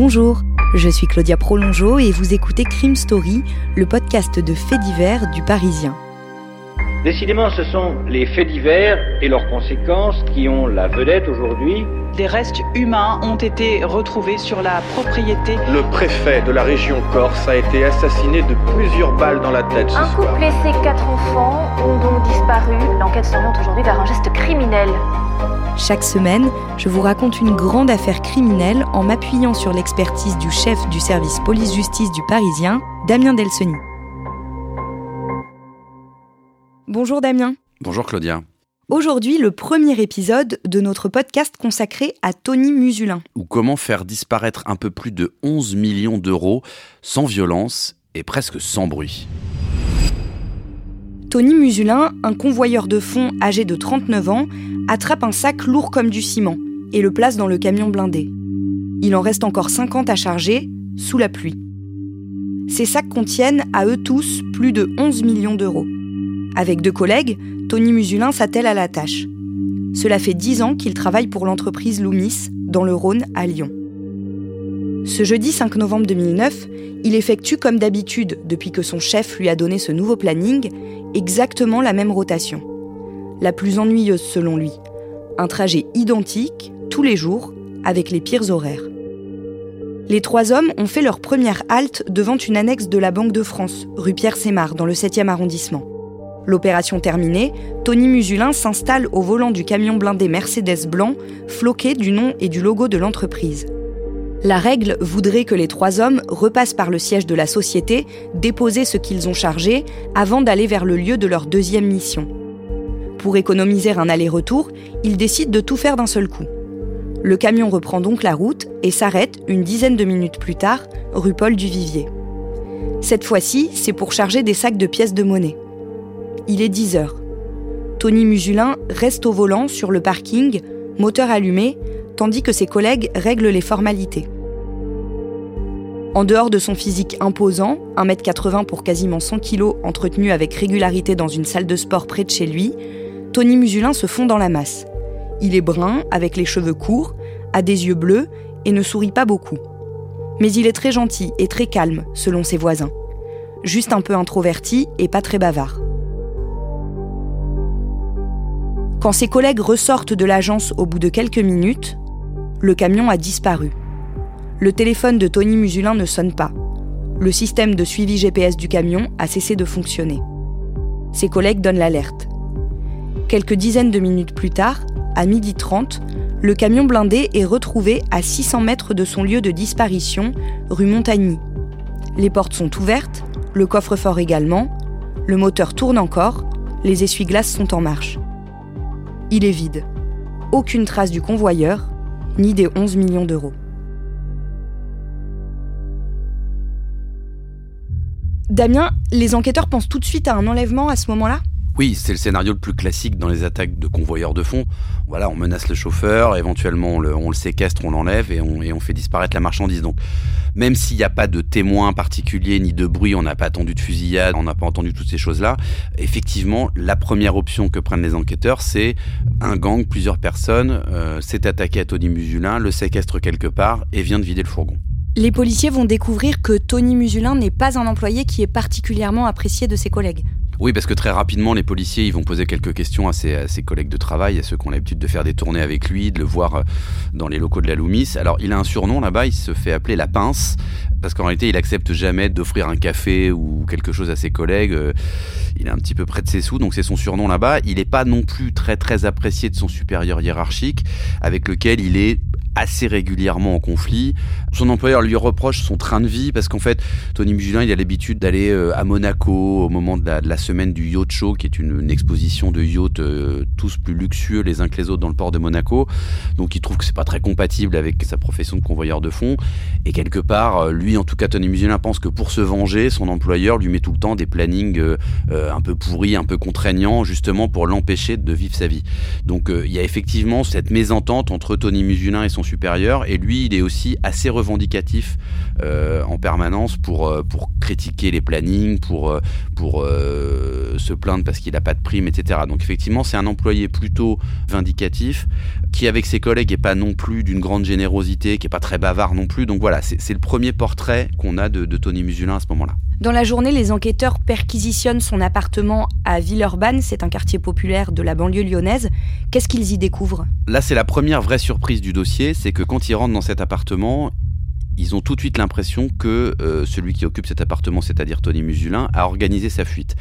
Bonjour, je suis Claudia Prolongeau et vous écoutez Crime Story, le podcast de faits divers du Parisien. Décidément, ce sont les faits divers et leurs conséquences qui ont la vedette aujourd'hui. Des restes humains ont été retrouvés sur la propriété. Le préfet de la région Corse a été assassiné de plusieurs balles dans la tête. Ce Un soir. couple et ses quatre enfants ont donc disparu. L'enquête s'oriente aujourd'hui vers un geste criminel. Chaque semaine, je vous raconte une grande affaire criminelle en m'appuyant sur l'expertise du chef du service police-justice du Parisien, Damien Delseny. Bonjour Damien. Bonjour Claudia. Aujourd'hui, le premier épisode de notre podcast consacré à Tony Musulin. Ou comment faire disparaître un peu plus de 11 millions d'euros sans violence et presque sans bruit. Tony Musulin, un convoyeur de fonds âgé de 39 ans, attrape un sac lourd comme du ciment et le place dans le camion blindé. Il en reste encore 50 à charger, sous la pluie. Ces sacs contiennent, à eux tous, plus de 11 millions d'euros. Avec deux collègues, Tony Musulin s'attelle à la tâche. Cela fait 10 ans qu'il travaille pour l'entreprise Loomis, dans le Rhône, à Lyon. Ce jeudi 5 novembre 2009, il effectue comme d'habitude, depuis que son chef lui a donné ce nouveau planning, exactement la même rotation. La plus ennuyeuse selon lui. Un trajet identique, tous les jours, avec les pires horaires. Les trois hommes ont fait leur première halte devant une annexe de la Banque de France, rue Pierre Sémar, dans le 7e arrondissement. L'opération terminée, Tony Musulin s'installe au volant du camion blindé Mercedes blanc, floqué du nom et du logo de l'entreprise. La règle voudrait que les trois hommes repassent par le siège de la société, déposer ce qu'ils ont chargé, avant d'aller vers le lieu de leur deuxième mission. Pour économiser un aller-retour, ils décident de tout faire d'un seul coup. Le camion reprend donc la route et s'arrête une dizaine de minutes plus tard, rue Paul du Vivier. Cette fois-ci, c'est pour charger des sacs de pièces de monnaie. Il est 10 heures. Tony Musulin reste au volant sur le parking, moteur allumé, tandis que ses collègues règlent les formalités. En dehors de son physique imposant, 1m80 pour quasiment 100 kg entretenu avec régularité dans une salle de sport près de chez lui, Tony Musulin se fond dans la masse. Il est brun, avec les cheveux courts, a des yeux bleus et ne sourit pas beaucoup. Mais il est très gentil et très calme, selon ses voisins. Juste un peu introverti et pas très bavard. Quand ses collègues ressortent de l'agence au bout de quelques minutes, le camion a disparu. Le téléphone de Tony Musulin ne sonne pas. Le système de suivi GPS du camion a cessé de fonctionner. Ses collègues donnent l'alerte. Quelques dizaines de minutes plus tard, à midi 30, le camion blindé est retrouvé à 600 mètres de son lieu de disparition, rue Montagny. Les portes sont ouvertes, le coffre-fort également, le moteur tourne encore, les essuie-glaces sont en marche. Il est vide. Aucune trace du convoyeur, ni des 11 millions d'euros. Damien, les enquêteurs pensent tout de suite à un enlèvement à ce moment-là? Oui, c'est le scénario le plus classique dans les attaques de convoyeurs de fonds. Voilà, on menace le chauffeur, éventuellement on le, séquestre, on l'enlève et on, fait disparaître la marchandise. Donc, même s'il n'y a pas de témoins particuliers ni de bruit, on n'a pas attendu de fusillade, on n'a pas entendu toutes ces choses-là, effectivement, la première option que prennent les enquêteurs, c'est un gang, plusieurs personnes, euh, s'est attaqué à Tony Musulin, le séquestre quelque part et vient de vider le fourgon. Les policiers vont découvrir que Tony Musulin n'est pas un employé qui est particulièrement apprécié de ses collègues. Oui, parce que très rapidement, les policiers ils vont poser quelques questions à ses, collègues de travail, à ceux qui ont l'habitude de faire des tournées avec lui, de le voir euh, dans les locaux de la Loomis. Alors, il a un surnom là-bas, il se fait appeler la pince, parce qu'en réalité, il accepte jamais d'offrir un café ou quelque chose à ses collègues. Euh, Il est un petit peu près de ses sous, donc c'est son surnom là-bas. Il n'est pas non plus très très apprécié de son supérieur hiérarchique, avec lequel il est assez régulièrement en conflit. Son employeur lui reproche son train de vie parce qu'en fait, Tony Musulin, il a l'habitude d'aller euh, à Monaco au moment de la, semaine du Yacht Show, qui est une, exposition de yachts euh, tous plus luxueux les uns que les autres dans le port de Monaco. Donc il trouve que c'est pas très compatible avec sa profession de convoyeur de fonds. Et quelque part, euh, lui, en tout cas, Tony Musulin pense que pour se venger, son employeur lui met tout le temps des plannings un peu pourris, un peu contraignants, justement pour l'empêcher de vivre sa vie. Donc il y a effectivement cette mésentente entre Tony Musulin et son et lui, il est aussi assez revendicatif euh, en permanence pour, euh, pour critiquer les plannings, pour, euh, pour se plaindre parce qu'il n'a pas de prime, etc. Donc effectivement, c'est un employé plutôt vindicatif, qui avec ses collègues n'est pas non plus d'une grande générosité, qui n'est pas très bavard non plus. Donc voilà, c'est le premier portrait qu'on a de, de Tony Musulin à ce moment-là. Dans la journée, les enquêteurs perquisitionnent son appartement à Villeurbanne, c'est un quartier populaire de la banlieue lyonnaise. Qu'est-ce qu'ils y découvrent? Là, c'est la première vraie surprise du dossier, c'est que quand ils rentrent dans cet appartement, ils ont tout de suite l'impression que euh, celui qui occupe cet appartement, c'est-à-dire Tony Musulin, a organisé sa fuite.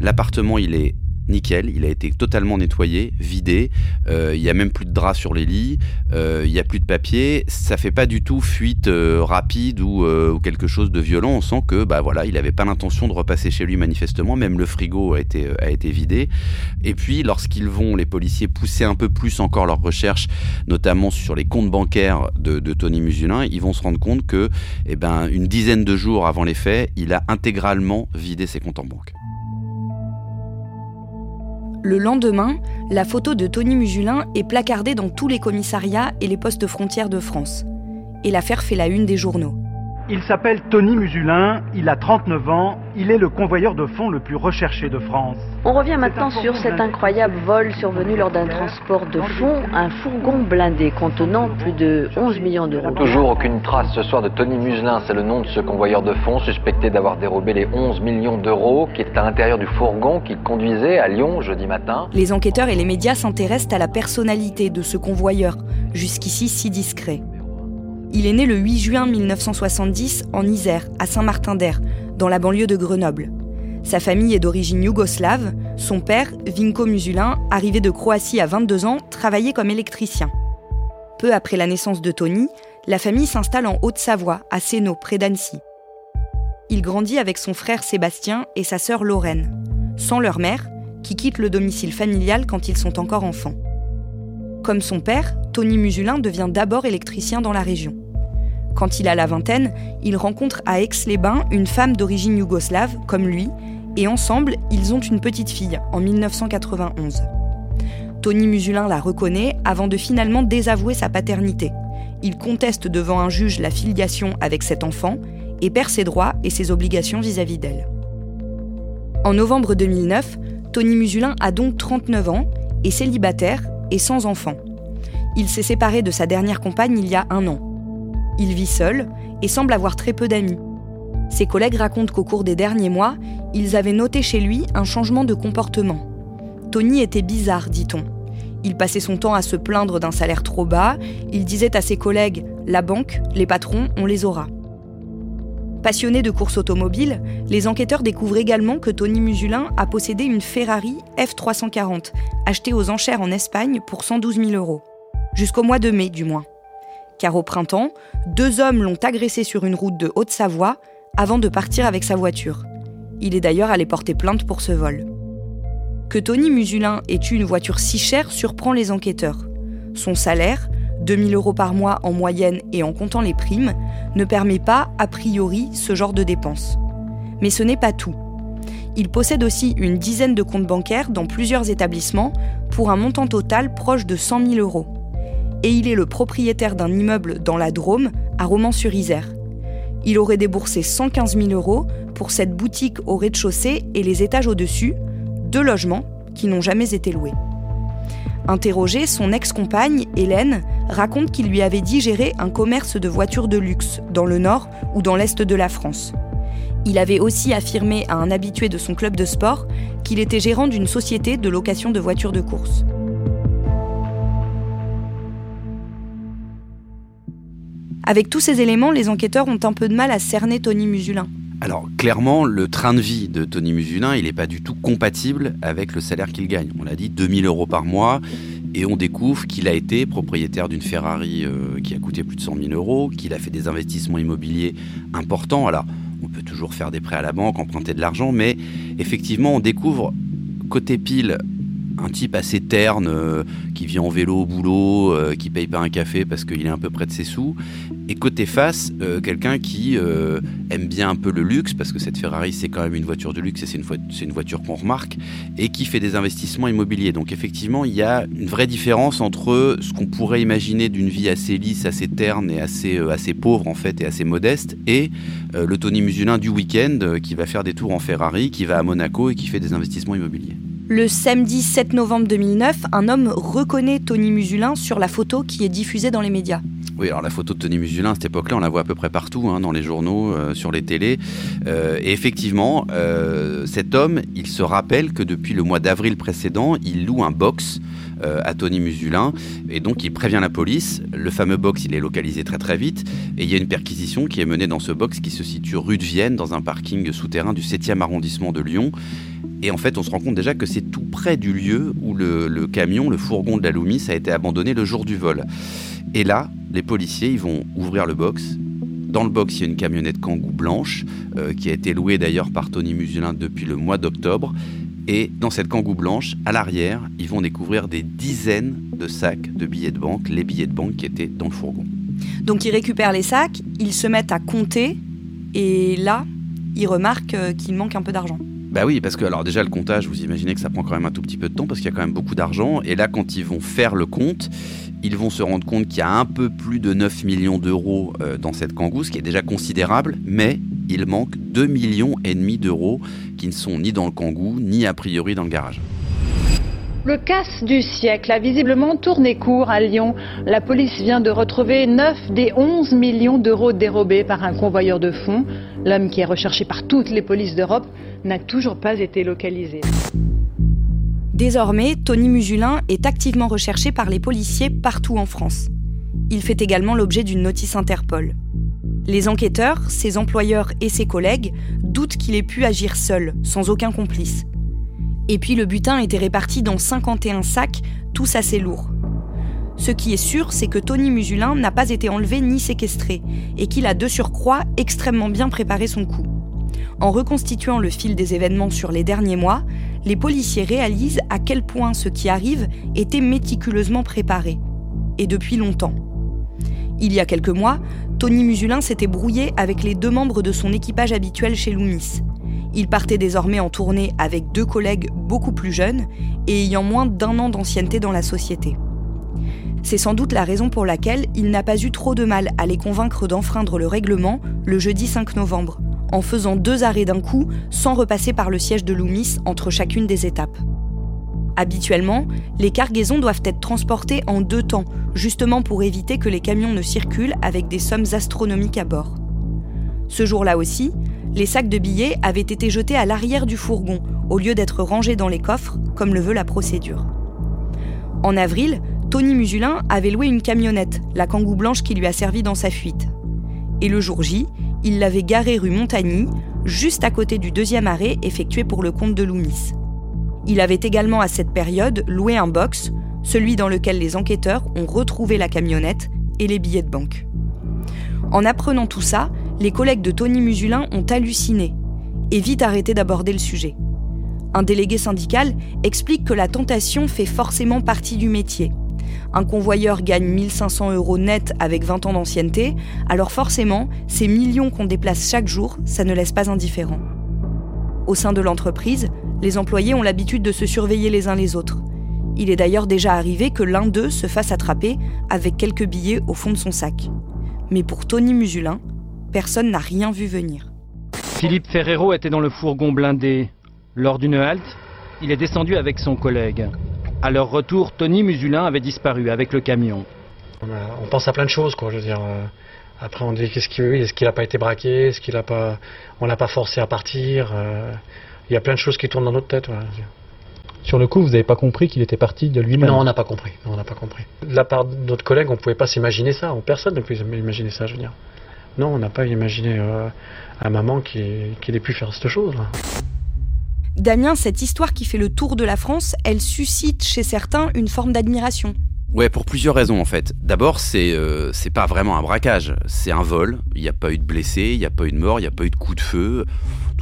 L'appartement, il est nickel, il a été totalement nettoyé, vidé, euh, il y a même plus de draps sur les lits, euh, il y a plus de papier, ça fait pas du tout fuite euh, rapide ou, quelque chose de violent, on sent que bah voilà, il avait pas l'intention de repasser chez lui manifestement, même le frigo a été, a été vidé. Et puis lorsqu'ils vont, les policiers, pousser un peu plus encore leurs recherches, notamment sur les comptes bancaires de, Tony Musulin, ils vont se rendre compte que eh ben, une dizaine de jours avant les faits, il a intégralement vidé ses comptes en banque. Le lendemain, la photo de Tony Musulin est placardée dans tous les commissariats et les postes frontières de France. Et l'affaire fait la une des journaux. Il s'appelle Tony Musulin, il a 39 ans, il est le convoyeur de fonds le plus recherché de France. On revient maintenant sur cet incroyable vol survenu lors d'un transport de fonds, un fourgon blindé contenant plus de 11 millions d'euros. Toujours aucune trace ce soir de Tony Musulin, c'est le nom de ce convoyeur de fonds suspecté d'avoir dérobé les 11 millions d'euros qui est à l'intérieur du fourgon qu'il conduisait à Lyon jeudi matin. Les enquêteurs et les médias s'intéressent à la personnalité de ce convoyeur, jusqu'ici si discret. Il est né le 8 juin 1970 en Isère, à Saint-Martin-d'Air, dans la banlieue de Grenoble. Sa famille est d'origine yougoslave. Son père, Vinko Musulin, arrivé de Croatie à 22 ans, travaillait comme électricien. Peu après la naissance de Tony, la famille s'installe en Haute-Savoie, à Sénaux, près d'Annecy. Il grandit avec son frère Sébastien et sa sœur Lorraine, sans leur mère, qui quitte le domicile familial quand ils sont encore enfants. Comme son père, Tony Musulin devient d'abord électricien dans la région. Quand il a la vingtaine, il rencontre à Aix-les-Bains une femme d'origine yougoslave, comme lui, et ensemble, ils ont une petite fille en 1991. Tony Musulin la reconnaît avant de finalement désavouer sa paternité. Il conteste devant un juge la filiation avec cet enfant et perd ses droits et ses obligations vis-à-vis d'elle. En novembre 2009, Tony Musulin a donc 39 ans, est célibataire et sans enfant. Il s'est séparé de sa dernière compagne il y a un an. Il vit seul et semble avoir très peu d'amis. Ses collègues racontent qu'au cours des derniers mois, ils avaient noté chez lui un changement de comportement. Tony était bizarre, dit-on. Il passait son temps à se plaindre d'un salaire trop bas, il disait à ses collègues La banque, les patrons, on les aura. Passionné de course automobile, les enquêteurs découvrent également que Tony Musulin a possédé une Ferrari F340, achetée aux enchères en Espagne pour 112 000 euros. Jusqu'au mois de mai, du moins. Car au printemps, deux hommes l'ont agressé sur une route de Haute-Savoie avant de partir avec sa voiture. Il est d'ailleurs allé porter plainte pour ce vol. Que Tony Musulin ait eu une voiture si chère surprend les enquêteurs. Son salaire, 2000 euros par mois en moyenne et en comptant les primes, ne permet pas, a priori, ce genre de dépenses. Mais ce n'est pas tout. Il possède aussi une dizaine de comptes bancaires dans plusieurs établissements pour un montant total proche de 100 000 euros. Et il est le propriétaire d'un immeuble dans la Drôme, à Romans-sur-Isère. Il aurait déboursé 115 000 euros pour cette boutique au rez-de-chaussée et les étages au-dessus, deux logements qui n'ont jamais été loués. Interrogée, son ex-compagne, Hélène, raconte qu'il lui avait dit gérer un commerce de voitures de luxe dans le nord ou dans l'est de la France. Il avait aussi affirmé à un habitué de son club de sport qu'il était gérant d'une société de location de voitures de course. Avec tous ces éléments, les enquêteurs ont un peu de mal à cerner Tony Musulin. Alors clairement, le train de vie de Tony Musulin, il n'est pas du tout compatible avec le salaire qu'il gagne. On l'a dit, 2000 euros par mois. et on découvre qu'il a été propriétaire d'une Ferrari euh, qui a coûté plus de 100 000 euros, qu'il a fait des investissements immobiliers importants. Alors, on peut toujours faire des prêts à la banque, emprunter de l'argent, mais effectivement, on découvre côté pile un type assez terne euh, qui vient en vélo au boulot, euh, qui paye pas un café parce qu'il est un peu près de ses sous. Et côté face, euh, quelqu'un qui aime bien un peu le luxe parce que cette Ferrari c'est quand même une voiture de luxe et c'est une, une, voiture qu'on remarque et qui fait des investissements immobiliers. Donc effectivement, il y a une vraie différence entre ce qu'on pourrait imaginer d'une vie assez lisse, assez terne et assez, assez pauvre en fait et assez modeste et le Tony Musulin du week-end qui va faire des tours en Ferrari, qui va à Monaco et qui fait des investissements immobiliers. Le samedi 7 novembre 2009, un homme reconnaît Tony Musulin sur la photo qui est diffusée dans les médias. Oui, alors la photo de Tony Musulin à cette époque-là, on la voit à peu près partout, hein, dans les journaux, euh, sur les télés. Euh, et effectivement, euh, cet homme, il se rappelle que depuis le mois d'avril précédent, il loue un box à Tony Musulin. Et donc, il prévient la police. Le fameux box, il est localisé très très vite. Et il y a une perquisition qui est menée dans ce box qui se situe rue de Vienne, dans un parking souterrain du 7e arrondissement de Lyon. Et en fait, on se rend compte déjà que c'est tout près du lieu où le, camion, le fourgon de la Loomis a été abandonné le jour du vol. Et là, les policiers, ils vont ouvrir le box. Dans le box, il y a une camionnette Kangoo blanche, euh, qui a été louée d'ailleurs par Tony Musulin depuis le mois d'octobre. Et dans cette Kangoo blanche, à l'arrière, ils vont découvrir des dizaines de sacs de billets de banque, les billets de banque qui étaient dans le fourgon. Donc ils récupèrent les sacs, ils se mettent à compter, et là, ils remarquent euh, qu'il manque un peu d'argent. Bah oui, parce que alors déjà le comptage, vous imaginez que ça prend quand même un tout petit peu de temps parce qu'il y a quand même beaucoup d'argent. Et là, quand ils vont faire le compte, ils vont se rendre compte qu'il y a un peu plus de 9 millions d'euros euh, dans cette kangou, ce qui est déjà considérable, mais il manque 2 millions et demi d'euros qui ne sont ni dans le kangou, ni a priori dans le garage. Le casse du siècle a visiblement tourné court à Lyon. La police vient de retrouver 9 des 11 millions d'euros dérobés par un convoyeur de fonds. L'homme qui est recherché par toutes les polices d'Europe n'a toujours pas été localisé. Désormais, Tony Musulin est activement recherché par les policiers partout en France. Il fait également l'objet d'une notice Interpol. Les enquêteurs, ses employeurs et ses collègues doutent qu'il ait pu agir seul, sans aucun complice. Et puis le butin était réparti dans 51 sacs, tous assez lourds. Ce qui est sûr, c'est que Tony Musulin n'a pas été enlevé ni séquestré, et qu'il a de surcroît extrêmement bien préparé son coup. En reconstituant le fil des événements sur les derniers mois, les policiers réalisent à quel point ce qui arrive était méticuleusement préparé, et depuis longtemps. Il y a quelques mois, Tony Musulin s'était brouillé avec les deux membres de son équipage habituel chez Loomis. Il partait désormais en tournée avec deux collègues beaucoup plus jeunes et ayant moins d'un an d'ancienneté dans la société. C'est sans doute la raison pour laquelle il n'a pas eu trop de mal à les convaincre d'enfreindre le règlement le jeudi 5 novembre, en faisant deux arrêts d'un coup sans repasser par le siège de Loomis entre chacune des étapes. Habituellement, les cargaisons doivent être transportées en deux temps, justement pour éviter que les camions ne circulent avec des sommes astronomiques à bord. Ce jour-là aussi, les sacs de billets avaient été jetés à l'arrière du fourgon, au lieu d'être rangés dans les coffres, comme le veut la procédure. En avril, Tony Musulin avait loué une camionnette, la Kangoo blanche qui lui a servi dans sa fuite. Et le jour J, il l'avait garée rue Montagny, juste à côté du deuxième arrêt effectué pour le compte de Loomis. Il avait également à cette période loué un box, celui dans lequel les enquêteurs ont retrouvé la camionnette et les billets de banque. En apprenant tout ça, les collègues de Tony Musulin ont halluciné et vite arrêté d'aborder le sujet. Un délégué syndical explique que la tentation fait forcément partie du métier. Un convoyeur gagne 1500 euros net avec 20 ans d'ancienneté, alors forcément, ces millions qu'on déplace chaque jour, ça ne laisse pas indifférent. Au sein de l'entreprise, les employés ont l'habitude de se surveiller les uns les autres. Il est d'ailleurs déjà arrivé que l'un d'eux se fasse attraper avec quelques billets au fond de son sac. Mais pour Tony Musulin, Personne n'a rien vu venir. Philippe Ferrero était dans le fourgon blindé. Lors d'une halte, il est descendu avec son collègue. À leur retour, Tony Musulin avait disparu avec le camion. On, pense à plein de choses, quoi. Je veux dire. Euh, après, on dit qu'est-ce qu'il est-ce qu'il n'a pas été braqué, est-ce qu'il a pas, on l'a pas forcé à partir. Euh, il y a plein de choses qui tournent dans notre tête. Sur le coup, vous n'avez pas compris qu'il était parti de lui-même? Non, on n'a pas compris. on n'a pas compris. De la part de notre collègue, on ne pouvait pas s'imaginer ça. Personne ne pouvait imaginer ça, je veux dire. Non, on n'a pas imaginé euh, à maman qu'il ait pu faire cette chose. Damien, cette histoire qui fait le tour de la France, elle suscite chez certains une forme d'admiration. Ouais, pour plusieurs raisons en fait. D'abord, c'est euh, pas vraiment un braquage, c'est un vol. Il n'y a pas eu de blessés, il n'y a pas eu de mort, il n'y a pas eu de coup de feu.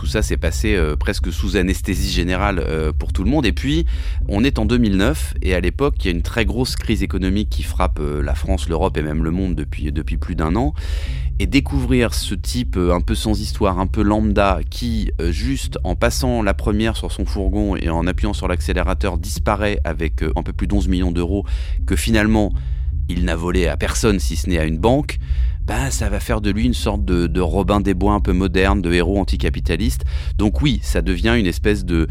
Tout ça s'est passé euh, presque sous anesthésie générale euh, pour tout le monde. Et puis, on est en 2009 et à l'époque, il y a une très grosse crise économique qui frappe la France, l'Europe et même le monde depuis plus d'un an. Et découvrir ce type un peu sans histoire, un peu lambda, qui juste en passant la première sur son fourgon et en appuyant sur l'accélérateur disparaît avec un peu plus d'11 millions d'euros que finalement il n'a volé à personne si ce n'est à une banque, bah, ça va faire de lui une sorte de, Robin des Bois un peu moderne, de héros anticapitaliste. Donc oui, ça devient une espèce de,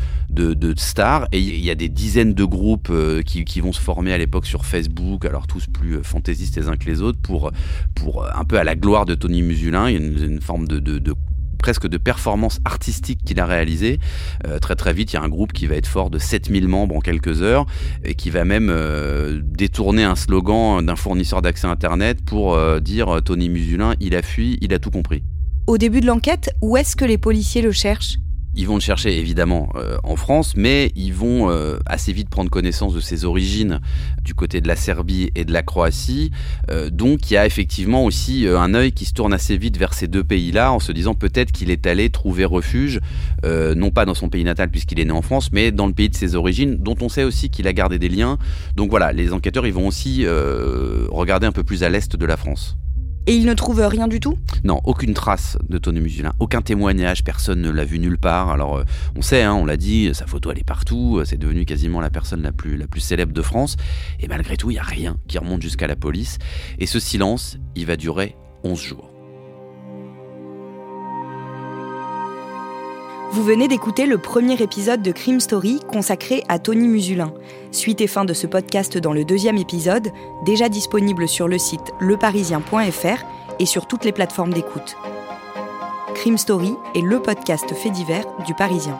star. Et il y a des dizaines de groupes euh, qui, vont se former à l'époque sur Facebook, alors tous plus euh, fantaisistes les uns que les autres, pour, pour un peu à la gloire de Tony Musulin. Il y a une, forme de presque de performance artistique qu'il a réalisé. Euh, très très vite, il y a un groupe qui va être fort de 7000 membres en quelques heures et qui va même euh, détourner un slogan d'un fournisseur d'accès Internet pour euh, dire Tony Musulin, il a fui, il a tout compris. Au début de l'enquête, où est-ce que les policiers le cherchent? Ils vont le chercher évidemment euh, en France, mais ils vont euh, assez vite prendre connaissance de ses origines du côté de la Serbie et de la Croatie. Euh, donc il y a effectivement aussi un œil qui se tourne assez vite vers ces deux pays-là en se disant peut-être qu'il est allé trouver refuge, non pas dans son pays natal puisqu'il est né en France, mais dans le pays de ses origines, dont on sait aussi qu'il a gardé des liens. Donc voilà, les enquêteurs ils vont aussi regarder un peu plus à l'est de la France. Et il ne trouve rien du tout Non, aucune trace de Tony Musulin, aucun témoignage, personne ne l'a vu nulle part. Alors euh, on sait, hein, on l'a dit, sa photo elle est partout, euh, c'est devenu quasiment la personne la plus, la plus célèbre de France. Et malgré tout, il n'y a rien qui remonte jusqu'à la police. Et ce silence, il va durer 11 jours. Vous venez d'écouter le premier épisode de Crime Story consacré à Tony Musulin. Suite et fin de ce podcast dans le deuxième épisode, déjà disponible sur le site leparisien.fr et sur toutes les plateformes d'écoute. Crime Story est le podcast fait divers du Parisien.